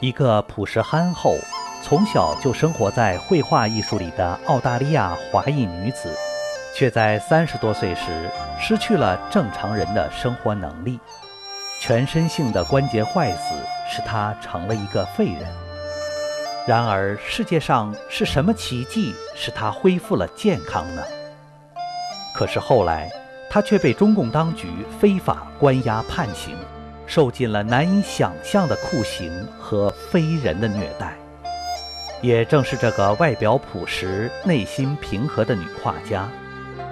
一个朴实憨厚、从小就生活在绘画艺术里的澳大利亚华裔女子，却在三十多岁时失去了正常人的生活能力，全身性的关节坏死，使她成了一个废人。然而，世界上是什么奇迹使她恢复了健康呢？可是后来，她却被中共当局非法关押判刑。受尽了难以想象的酷刑和非人的虐待。也正是这个外表朴实、内心平和的女画家，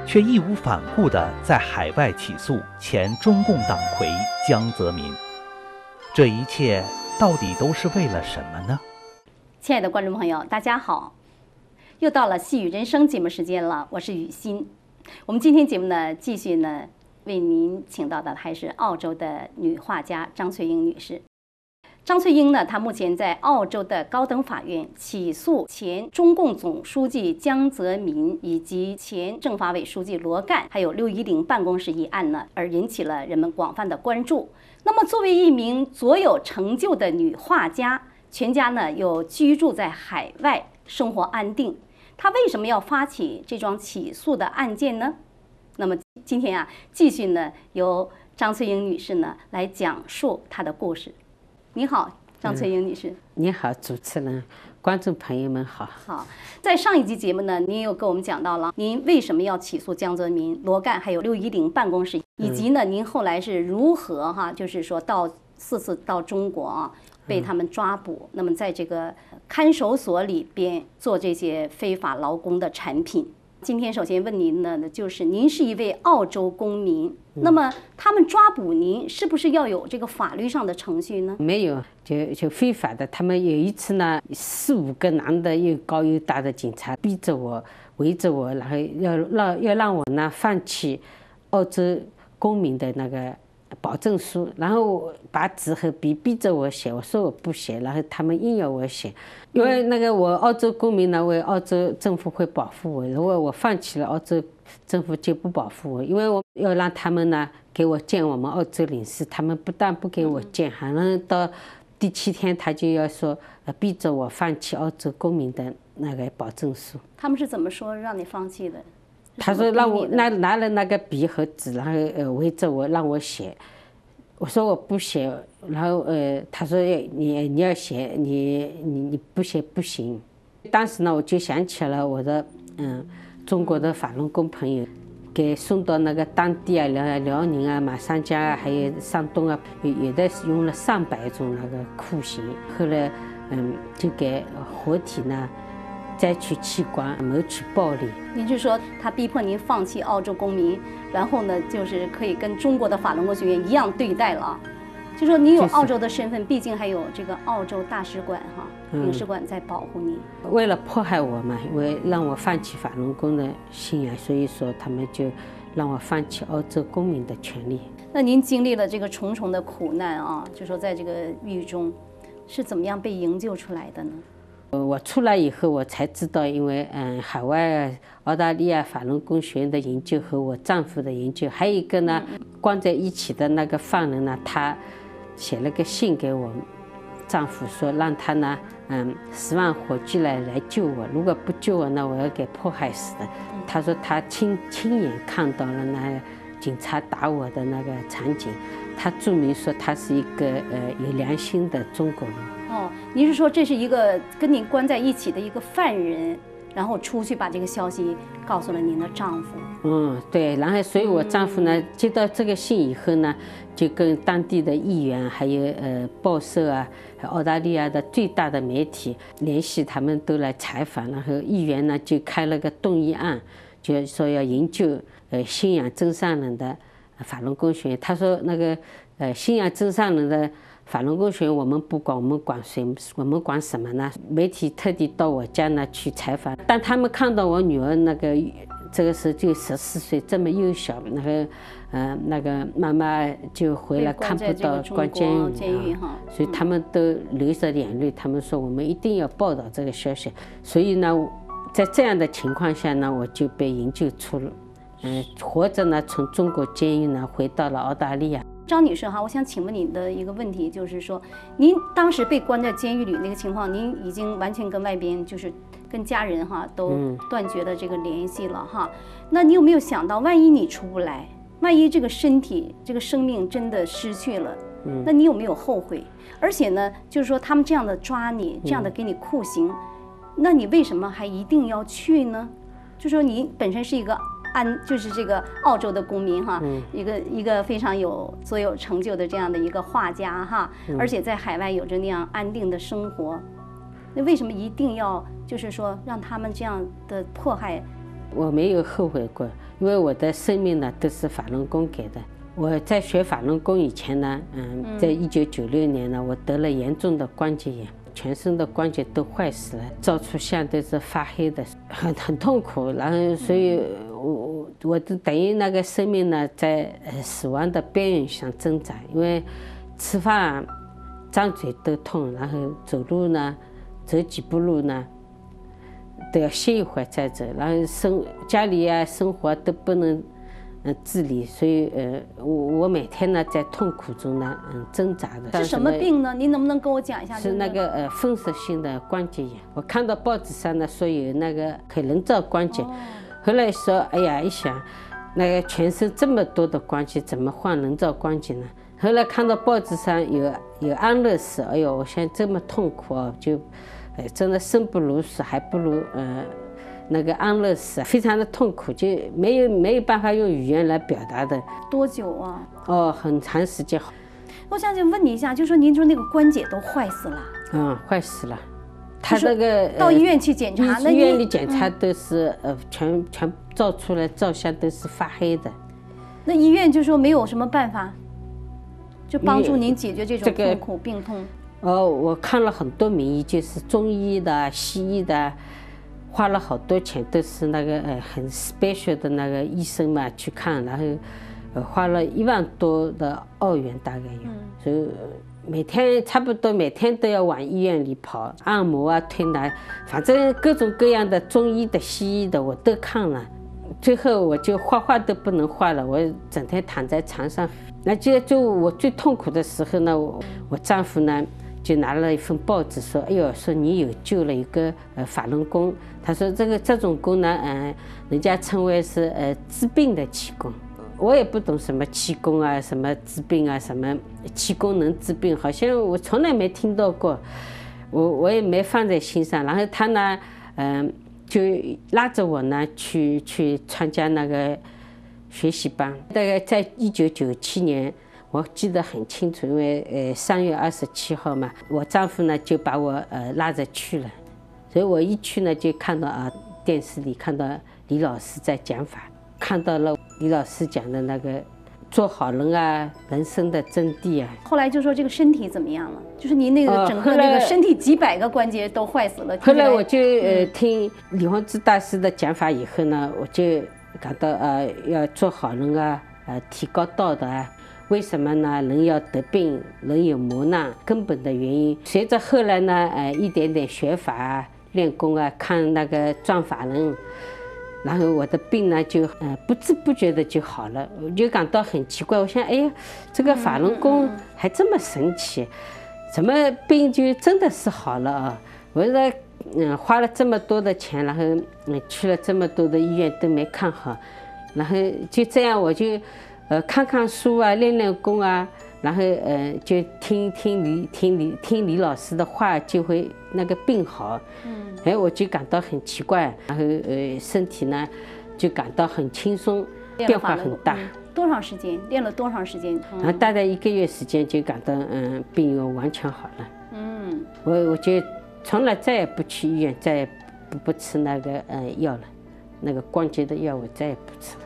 却义无反顾地在海外起诉前中共党魁江泽民。这一切到底都是为了什么呢？亲爱的观众朋友，大家好，又到了《细雨人生》节目时间了，我是雨欣。我们今天节目呢，继续呢。为您请到的还是澳洲的女画家张翠英女士。张翠英呢，她目前在澳洲的高等法院起诉前中共总书记江泽民以及前政法委书记罗干，还有六一零办公室一案呢，而引起了人们广泛的关注。那么，作为一名卓有成就的女画家，全家呢又居住在海外，生活安定，她为什么要发起这桩起诉的案件呢？今天啊，继续呢，由张翠英女士呢来讲述她的故事。你好，张翠英女士。你好，主持人，观众朋友们好。好，在上一集节目呢，您又跟我们讲到了您为什么要起诉江泽民、罗干还有六一零办公室，以及呢，您后来是如何哈，就是说到四次到中国啊，被他们抓捕，那么在这个看守所里边做这些非法劳工的产品。今天首先问您呢就是您是一位澳洲公民，那么他们抓捕您是不是要有这个法律上的程序呢？没有，就就非法的。他们有一次呢，四五个男的又高又大的警察逼着我，围着我，然后要让要让我呢放弃澳洲公民的那个。保证书，然后把纸和笔逼着我写，我说我不写，然后他们硬要我写，因为那个我澳洲公民呢，为澳洲政府会保护我，如果我放弃了，澳洲政府就不保护我，因为我要让他们呢给我见我们澳洲领事，他们不但不给我见，还能到第七天他就要说逼着我放弃澳洲公民的那个保证书。他们是怎么说让你放弃的？他说让我拿拿了那个笔和纸，然后呃围着我让我写，我说我不写，然后呃他说你你要写，你你你不写不行。当时呢我就想起了我的嗯中国的法轮功朋友，给送到那个当地啊辽辽宁啊马三家啊还有山东啊有有的用了上百种那个酷刑，后来嗯就给活体呢。摘取器官，谋取暴利。您是说他逼迫您放弃澳洲公民，然后呢，就是可以跟中国的法轮功学员一样对待了？就说你有澳洲的身份，毕竟还有这个澳洲大使馆哈，领事馆在保护你。为了迫害我嘛，为让我放弃法轮功的信仰，所以说他们就让我放弃澳洲公民的权利。那您经历了这个重重的苦难啊，就说在这个狱中，是怎么样被营救出来的呢？我出来以后，我才知道，因为嗯，海外澳大利亚法轮功学院的研究和我丈夫的研究，还有一个呢，关在一起的那个犯人呢，他写了个信给我丈夫，说让他呢，嗯，十万火急来来救我，如果不救我，那我要给迫害死的。他说他亲亲眼看到了那警察打我的那个场景，他注明说他是一个呃有良心的中国人。哦，您是说这是一个跟您关在一起的一个犯人，然后出去把这个消息告诉了您的丈夫？嗯，对。然后，所以我丈夫呢接到这个信以后呢，就跟当地的议员，还有呃报社啊，澳大利亚的最大的媒体联系，他们都来采访。然后议员呢就开了个动议案，就说要营救呃信仰真善人的法轮功学员。他说那个呃信仰真善人的。法轮功学院我们不管，我们管谁？我们管什么呢？媒体特地到我家呢去采访，但他们看到我女儿那个，这个时候就十四岁，这么幼小，那个，呃，那个妈妈就回来看不到，关监狱啊，所以他们都流着眼泪，他们说我们一定要报道这个消息。所以呢，在这样的情况下呢，我就被营救出了，嗯，活着呢从中国监狱呢回到了澳大利亚。张女士哈，我想请问你的一个问题，就是说，您当时被关在监狱里那个情况，您已经完全跟外边就是跟家人哈都断绝了这个联系了哈。那你有没有想到，万一你出不来，万一这个身体这个生命真的失去了，那你有没有后悔？而且呢，就是说他们这样的抓你，这样的给你酷刑，那你为什么还一定要去呢？就说你本身是一个。安就是这个澳洲的公民哈，一个一个非常有卓有成就的这样的一个画家哈，而且在海外有着那样安定的生活，那为什么一定要就是说让他们这样的迫害？我没有后悔过，因为我的生命呢都是法轮功给的。我在学法轮功以前呢，嗯，在一九九六年呢，我得了严重的关节炎。全身的关节都坏死了，照出相都是发黑的，很很痛苦。然后，所以我我我都等于那个生命呢，在呃死亡的边缘上挣扎。因为吃饭、张嘴都痛，然后走路呢，走几步路呢，都要歇一会儿再走。然后生家里啊，生活都不能嗯。自理，所以呃，我我每天呢在痛苦中呢，嗯，挣扎的。是什么病呢？您能不能跟我讲一下？是那个呃，风湿性的关节炎。我看到报纸上呢说有那个可以人造关节，后来说，哎呀，一想，那个全身这么多的关节，怎么换人造关节呢？后来看到报纸上有有安乐死，哎呦，我想这么痛苦啊，就，哎，真的生不如死，还不如呃。那个安乐死非常的痛苦，就没有没有办法用语言来表达的。多久啊？哦，很长时间。我想就问你一下，就说您说那个关节都坏死了？嗯，坏死了。他那个到医院去检查，那医院里检查都是呃，全全照出来照相都是发黑的。那医院就说没有什么办法，就帮助您解决这种痛苦病痛。哦，我看了很多名医，就是中医的、西医的。花了好多钱，都是那个呃很 special 的那个医生嘛去看，然后呃花了一万多的澳元大概有，所以每天差不多每天都要往医院里跑，按摩啊推拿，反正各种各样的中医的西医的我都看了，最后我就画画都不能画了，我整天躺在床上，那就就我最痛苦的时候呢，我我丈夫呢。就拿了一份报纸说：“哎呦，说你有救了一个呃法轮功。他说这个这种功呢，嗯，人家称为是呃治病的气功。我也不懂什么气功啊，什么治病啊，什么气功能治病，好像我从来没听到过。我我也没放在心上。然后他呢，嗯，就拉着我呢去去参加那个学习班。大概在一九九七年。”我记得很清楚，因为呃三月二十七号嘛，我丈夫呢就把我呃拉着去了，所以我一去呢就看到啊电视里看到李老师在讲法，看到了李老师讲的那个做好人啊，人生的真谛啊。后来就说这个身体怎么样了？就是您那个整个那个身体几百个关节都坏死了。后来我就呃听李洪志大师的讲法以后呢，我就感到呃要做好人啊，呃提高道德啊。为什么呢？人要得病，人有磨难，根本的原因。随着后来呢，呃，一点点学法、练功啊，看那个转法轮，然后我的病呢，就呃不知不觉的就好了。我就感到很奇怪，我想，哎呀，这个法轮功还这么神奇，怎么病就真的是好了啊？我说，嗯，花了这么多的钱，然后嗯去了这么多的医院都没看好，然后就这样我就。呃，看看书啊，练练功啊，然后呃，就听听李听李听李老师的话，就会那个病好。嗯，哎，我就感到很奇怪，然后呃，身体呢就感到很轻松，变化很大。多长时间？练了多长时间？然后大概一个月时间就感到嗯，病又完全好了。嗯，我我就从来再也不去医院，再也不不吃那个呃药了，那个关节的药我再也不吃了。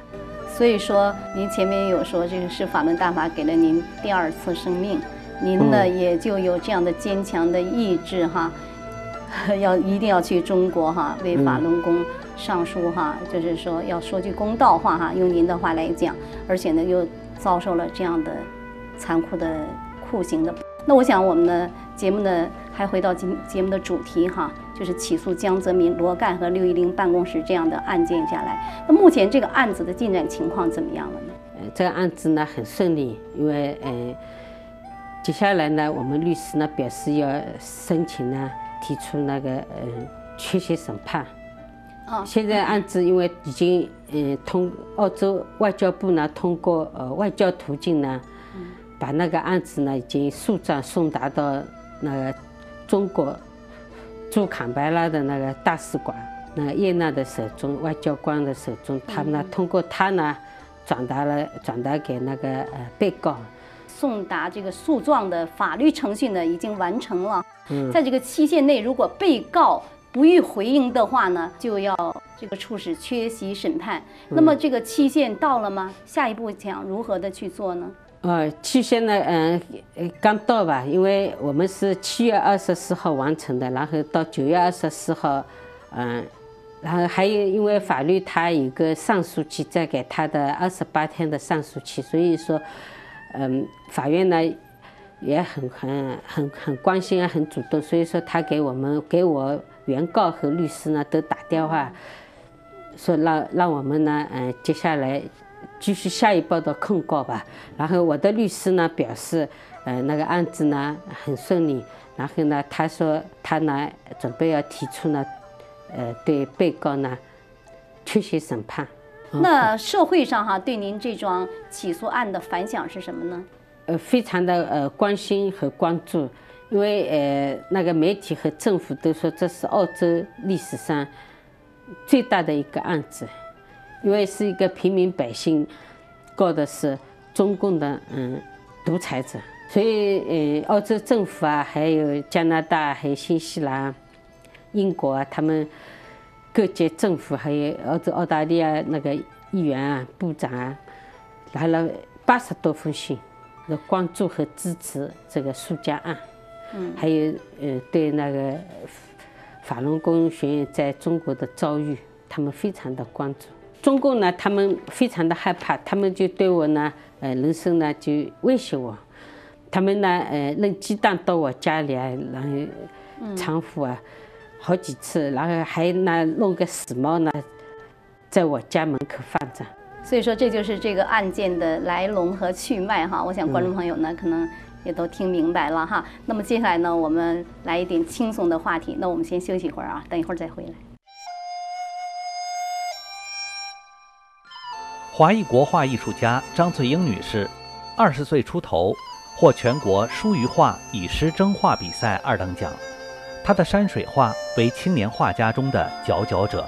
所以说，您前面有说这个是法轮大法给了您第二次生命，您呢也就有这样的坚强的意志哈，要一定要去中国哈，为法轮功上书哈，就是说要说句公道话哈，用您的话来讲，而且呢又遭受了这样的残酷的酷刑的。那我想我们的节目呢，还回到今节目的主题哈。就是起诉江泽民、罗干和六一零办公室这样的案件下来，那目前这个案子的进展情况怎么样了呢？呃这个案子呢很顺利，因为嗯，接下来呢，我们律师呢表示要申请呢提出那个呃缺席审判。哦，现在案子因为已经嗯通澳洲外交部呢通过呃外交途径呢，把那个案子呢已经诉状送达到那个中国驻坎培拉的那个大使馆，那个叶娜的手中，外交官的手中，他们呢通过他呢转达了转达给那个呃被告。送达这个诉状的法律程序呢已经完成了，嗯在这个期限内，如果被告不予回应的话呢，就要这个处使缺席审判。那么这个期限到了吗？下一步想如何的去做呢？呃，期限呢，嗯、刚到吧，因为我们是七月二十四号完成的，然后到九月二十四号，嗯、然后还有因为法律它有个上诉期，再给他的二十八天的上诉期，所以说，嗯、法院呢也很很很很关心啊，很主动，所以说他给我们给我原告和律师呢都打电话，说让让我们呢，嗯、接下来继续下一步的控告吧。然后我的律师呢表示，呃，那个案子呢很顺利。然后呢，他说他呢准备要提出呢，呃，对被告呢缺席审判。那社会上哈对您这桩起诉案的反响是什么呢？呃，非常的呃关心和关注，因为呃那个媒体和政府都说这是澳洲历史上最大的一个案子，因为是一个平民百姓告的是中共的嗯独裁者，所以呃澳洲政府啊，还有加拿大、还有新西兰、英国啊，他们各界政府还有澳洲、澳大利亚那个议员啊、部长啊，来了八十多封信。关注和支持这个苏家案，嗯，还有呃对那个法轮功学员在中国的遭遇，他们非常的关注。中共呢，他们非常的害怕，他们就对我呢，呃，人生呢就威胁我，他们呢，呃，扔鸡蛋到我家里啊，然后搀扶啊，好几次，然后还那弄个死猫呢，在我家门口放着。所以说，这就是这个案件的来龙和去脉哈。我想观众朋友呢，可能也都听明白了哈。那么接下来呢，我们来一点轻松的话题。那我们先休息一会儿啊，等一会儿再回来。华裔国画艺术家张翠英女士，二十岁出头，获全国书与画以诗争画比赛二等奖。她的山水画为青年画家中的佼佼者。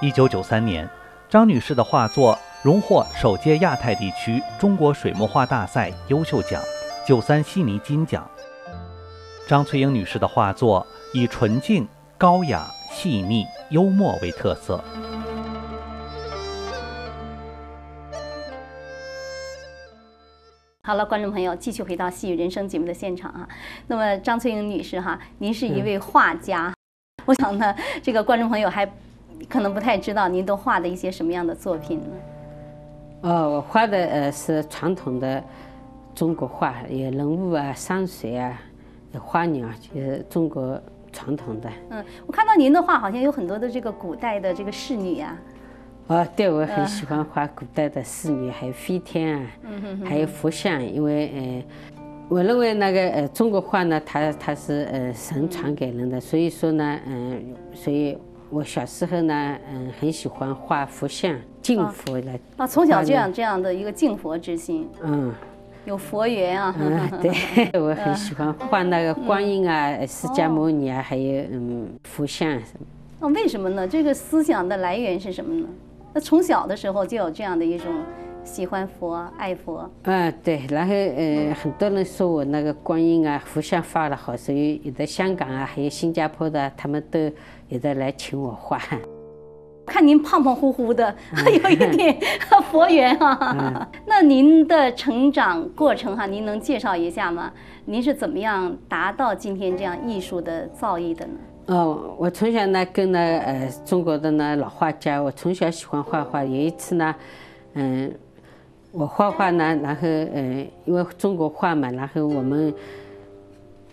一九九三年。张女士的画作荣获首届亚太地区中国水墨画大赛优秀奖、九三悉尼金奖。张翠英女士的画作以纯净、高雅、细腻、幽默为特色。好了，观众朋友，继续回到《戏语人生》节目的现场啊。那么，张翠英女士哈，您是一位画家，我想呢，这个观众朋友还。可能不太知道您都画的一些什么样的作品呢？哦，我画的呃是传统的中国画，有人物啊、山水啊、花鸟，就是中国传统的。嗯，我看到您的画好像有很多的这个古代的这个仕女啊。哦，对，我很喜欢画古代的仕女，还有飞天啊，还有佛像，因为呃，我认为那个呃中国画呢，它它是呃神传给人的，所以说呢，嗯，所以。我小时候呢，嗯，很喜欢画佛像、敬佛来。啊，从小就有这样的一个敬佛之心。嗯，有佛缘啊。嗯，对，我很喜欢画那个观音啊、释迦牟尼啊，还有嗯佛像什么。那为什么呢？这个思想的来源是什么呢？那从小的时候就有这样的一种喜欢佛、爱佛。嗯，对，然后呃，很多人说我那个观音啊、佛像画的好，所以有的香港啊，还有新加坡的，他们都。有的来请我画，看您胖胖乎乎的，有一点佛缘啊。那您的成长过程哈，您能介绍一下吗？您是怎么样达到今天这样艺术的造诣的呢？哦，我从小呢跟那呃中国的那老画家，我从小喜欢画画。有一次呢，嗯，我画画呢，然后嗯，因为中国画嘛，然后我们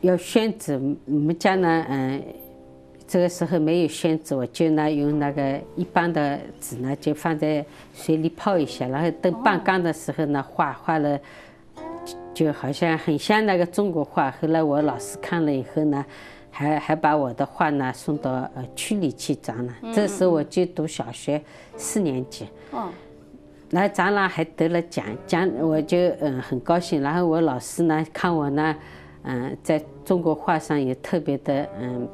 要宣纸，我们家呢，嗯。这个时候没有宣纸，我就呢用那个一般的纸呢，就放在水里泡一下，然后等半干的时候呢，画画了，就好像很像那个中国画。后来我老师看了以后呢，还还把我的画呢送到呃区里去展览。这时候我就读小学四年级。哦。那展览还得了奖，奖我就嗯很高兴。然后我老师呢看我呢，嗯在中国画上也特别的嗯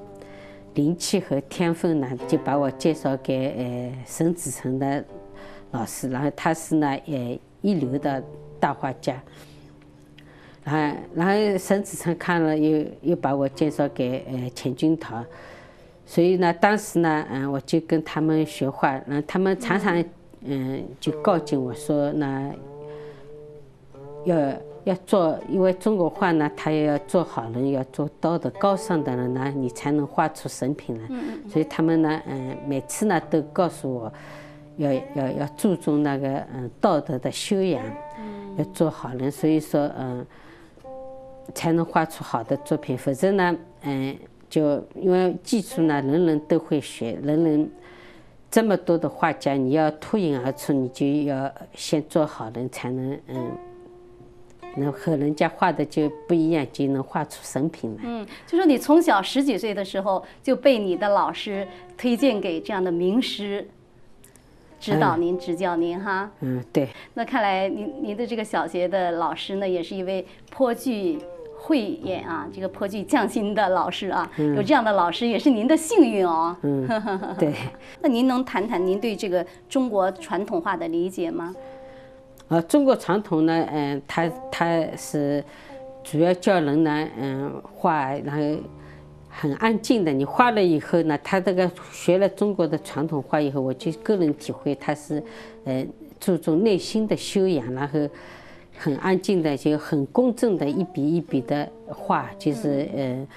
灵气和天分呢，就把我介绍给呃沈子成的老师。然后他是呢呃一流的大画家。然后然后沈子成看了又又把我介绍给呃钱君桃。所以呢当时呢嗯我就跟他们学画，然后他们常常。嗯，就告诫我说，那要要做，因为中国画呢，他也要做好人，要做道德高尚的人呢，你才能画出神品来。所以他们呢，嗯，每次呢都告诉我，要要要注重那个嗯道德的修养，要做好人。所以说，嗯，才能画出好的作品。否则呢，嗯，就因为技术呢，人人都会学，人人。这么多的画家，你要脱颖而出，你就要先做好人，才能嗯，能和人家画的就不一样，就能画出神品来。嗯，就说你从小十几岁的时候就被你的老师推荐给这样的名师指导您、指教您哈。嗯，对。那看来您您的这个小学的老师呢，也是一位颇具。慧眼啊，这个颇具匠心的老师啊，有这样的老师也是您的幸运哦。嗯，对。那您能谈谈您对这个中国传统画的理解吗？啊，中国传统呢，嗯，它它是主要教人呢，嗯，画，然后很安静的。你画了以后呢，他这个学了中国的传统画以后，我就个人体会，他是，呃，注重内心的修养，然后。很安静的，就很公正的一笔一笔的画，就是呃，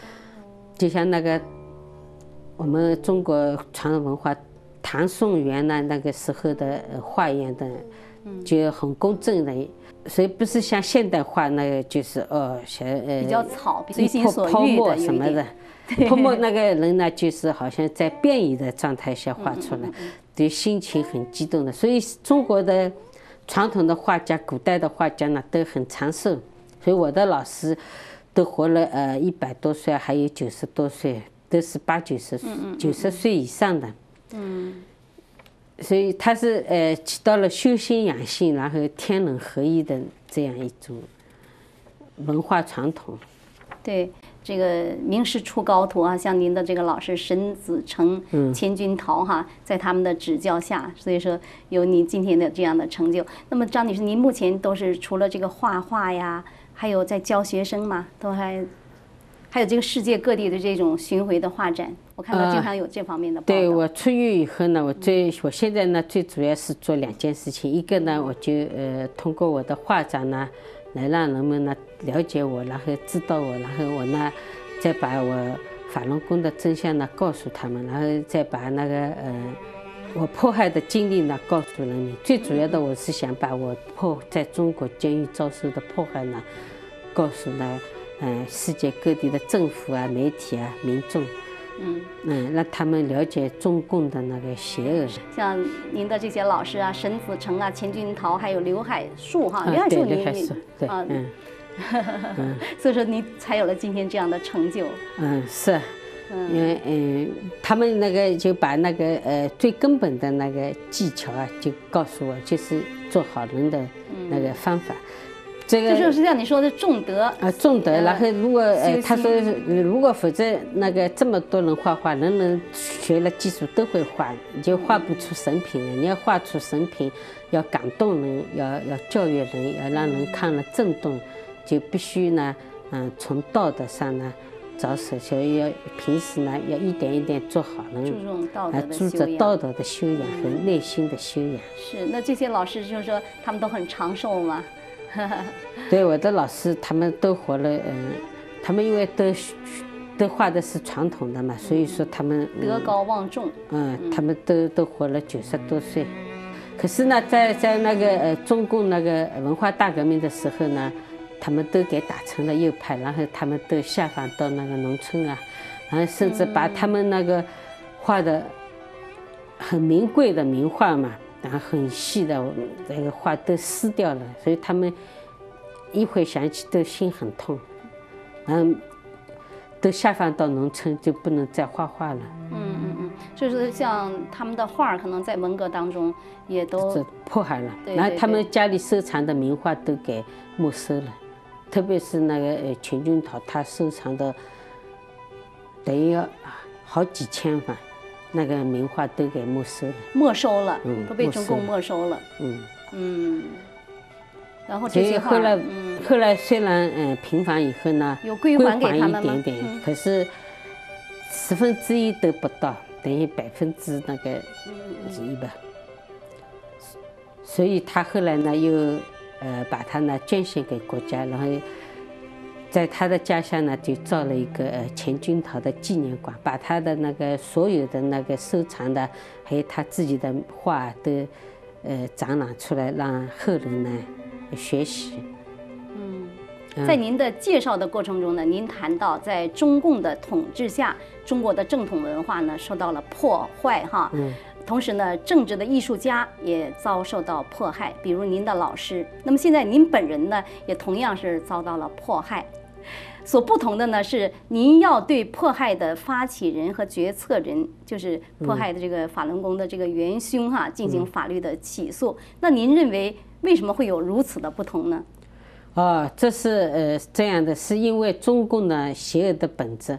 就像那个我们中国传统文化唐宋元呢那个时候的画一样的，就很公正的，所以不是像现代画那个就是哦，像呃比较草，随心所欲的什么的，泼墨那个人呢，就是好像在变异的状态下画出来，对心情很激动的，所以中国的。传统的画家，古代的画家呢都很长寿，所以我的老师都活了呃一百多岁，还有九十多岁，都是八九十岁、九十岁以上的。嗯。所以他是呃起到了修心养性，然后天人合一的这样一种文化传统。对。这个名师出高徒啊，像您的这个老师沈子成、钱君陶哈，在他们的指教下，所以说有您今天的这样的成就。那么张女士，您目前都是除了这个画画呀，还有在教学生嘛，都还还有这个世界各地的这种巡回的画展，我看到经常有这方面的报道。对我出狱以后呢，我最我现在呢最主要是做两件事情，一个呢我就呃通过我的画展呢。来让人们呢了解我，然后知道我，然后我呢再把我法轮功的真相呢告诉他们，然后再把那个呃我迫害的经历呢告诉人民。最主要的，我是想把我迫在中国监狱遭受的迫害呢告诉呢嗯世界各地的政府啊、媒体啊、民众。嗯嗯，让他们了解中共的那个邪恶。像您的这些老师啊，沈子成啊，钱君陶，还有刘海树哈，刘海树您对嗯，所以说您才有了今天这样的成就。嗯，是，因为嗯，他们那个就把那个呃最根本的那个技巧啊，就告诉我，就是做好人的那个方法。这个就是像你说的重德啊，重德。然后如果呃，他说如果否则那个这么多人画画，人人学了技术都会画，你就画不出神品了。你要画出神品，要感动人，要要教育人，要让人看了震动，就必须呢，嗯，从道德上呢着手，所以要平时呢要一点一点做好人，注重道德的修养，注重道德的修养和内心的修养。是，那这些老师就是说他们都很长寿吗？对我的老师，他们都活了，嗯，他们因为都都画的是传统的嘛，所以说他们德高望重，嗯，他们都都活了九十多岁。可是呢，在在那个呃中共那个文化大革命的时候呢，他们都给打成了右派，然后他们都下放到那个农村啊，然后甚至把他们那个画的很名贵的名画嘛，然后很细的那个画都撕掉了，所以他们一回想起都心很痛，嗯，都下放到农村就不能再画画了。嗯嗯嗯，就是像他们的画儿，可能在文革当中也都这迫害了，对对然后他们家里收藏的名画都给没收了，特别是那个呃钱君桃，他收藏的等于要好几千吧，那个名画都给没收了。没收了，嗯都被中共没没收了。嗯，嗯，然后所这些画儿，以后来嗯，后来虽然嗯平反以后呢，有归归还给他们吗一点点，嗯可是十分之一都不到，等于百分之那个之一吧。所以他后来呢，又呃把它呢捐献给国家，然后在他的家乡呢就造了一个呃钱君桃的纪念馆，把他的那个所有的那个收藏的，还有他自己的画都呃展览出来，让后人呢学习。嗯，在您的介绍的过程中呢，您谈到在中共的统治下，中国的正统文化呢受到了破坏哈。嗯同时呢，政治的艺术家也遭受到迫害，比如您的老师。那么现在您本人呢，也同样是遭到了迫害。所不同的呢是，您要对迫害的发起人和决策人，就是迫害的这个法轮功的这个元凶哈、进行法律的起诉。那您认为为什么会有如此的不同呢？啊，这是呃这样的，是因为中共呢邪恶的本质，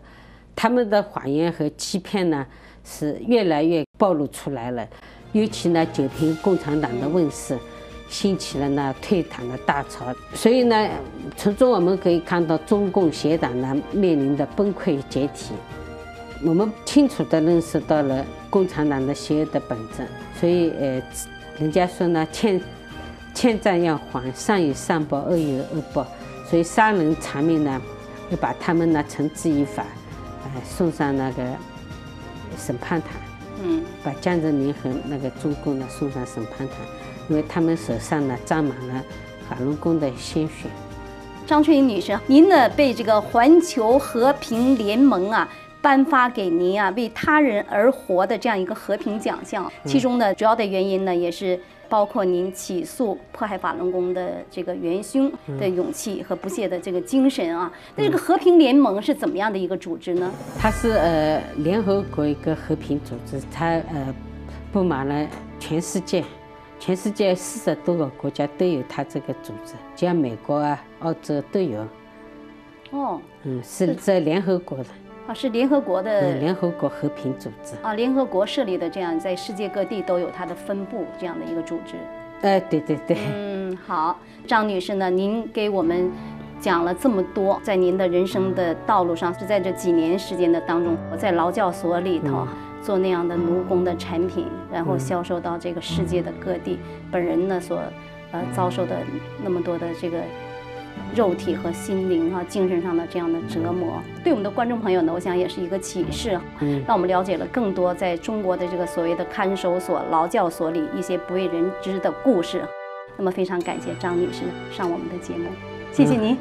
他们的谎言和欺骗呢是越来越暴露出来了。尤其呢，九平共产党的问世，兴起了呢退党的大潮。所以呢，从中我们可以看到中共邪党呢面临的崩溃解体。我们清楚地认识到了共产党的邪恶的本质，所以呃，人家说呢，欠欠债要还，善有善报，恶有恶报。所以杀人偿命呢，要把他们呢绳之以法，呃，送上那个审判台，嗯把江泽民和那个中共呢送上审判台，因为他们手上呢沾满了法轮功的鲜血。张春英女士，您呢被这个环球和平联盟啊颁发给您啊为他人而活的这样一个和平奖项，其中呢主要的原因呢也是包括您起诉迫害法轮功的这个元凶的勇气和不懈的这个精神啊。那这个和平联盟是怎么样的一个组织呢？它是呃联合国一个和平组织，它呃布满了全世界，全世界四十多个国家都有它这个组织，像美国啊、澳洲都有。哦，嗯，是在联合国的，啊是联合国嗯，的联合国和平组织。啊联合国设立的这样在世界各地都有它的分部这样的一个组织。哎，对对对，嗯，好，张女士呢，您给我们讲了这么多，在您的人生的道路上，是在这几年时间的当中，我在劳教所里头做那样的奴工的产品，然后销售到这个世界的各地，本人呢所呃遭受的那么多的这个。肉体和心灵啊，精神上的这样的折磨，对我们的观众朋友呢，我想也是一个启示，嗯让我们了解了更多在中国的这个所谓的看守所、劳教所里一些不为人知的故事。那么非常感谢张女士上我们的节目，谢谢您。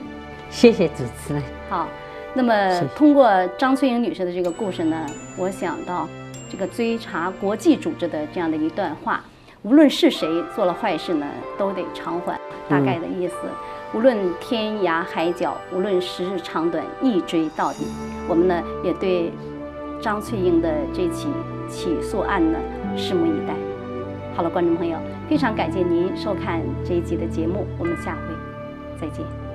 谢谢主持人。好，那么通过张翠英女士的这个故事呢，我想到这个追查国际组织的这样的一段话：无论是谁做了坏事呢，都得偿还。大概的意思，无论天涯海角，无论时日长短，一追到底。我们呢也对张翠英的这起起诉案呢拭目以待。好了，观众朋友，非常感谢您收看这一集的节目，我们下回再见。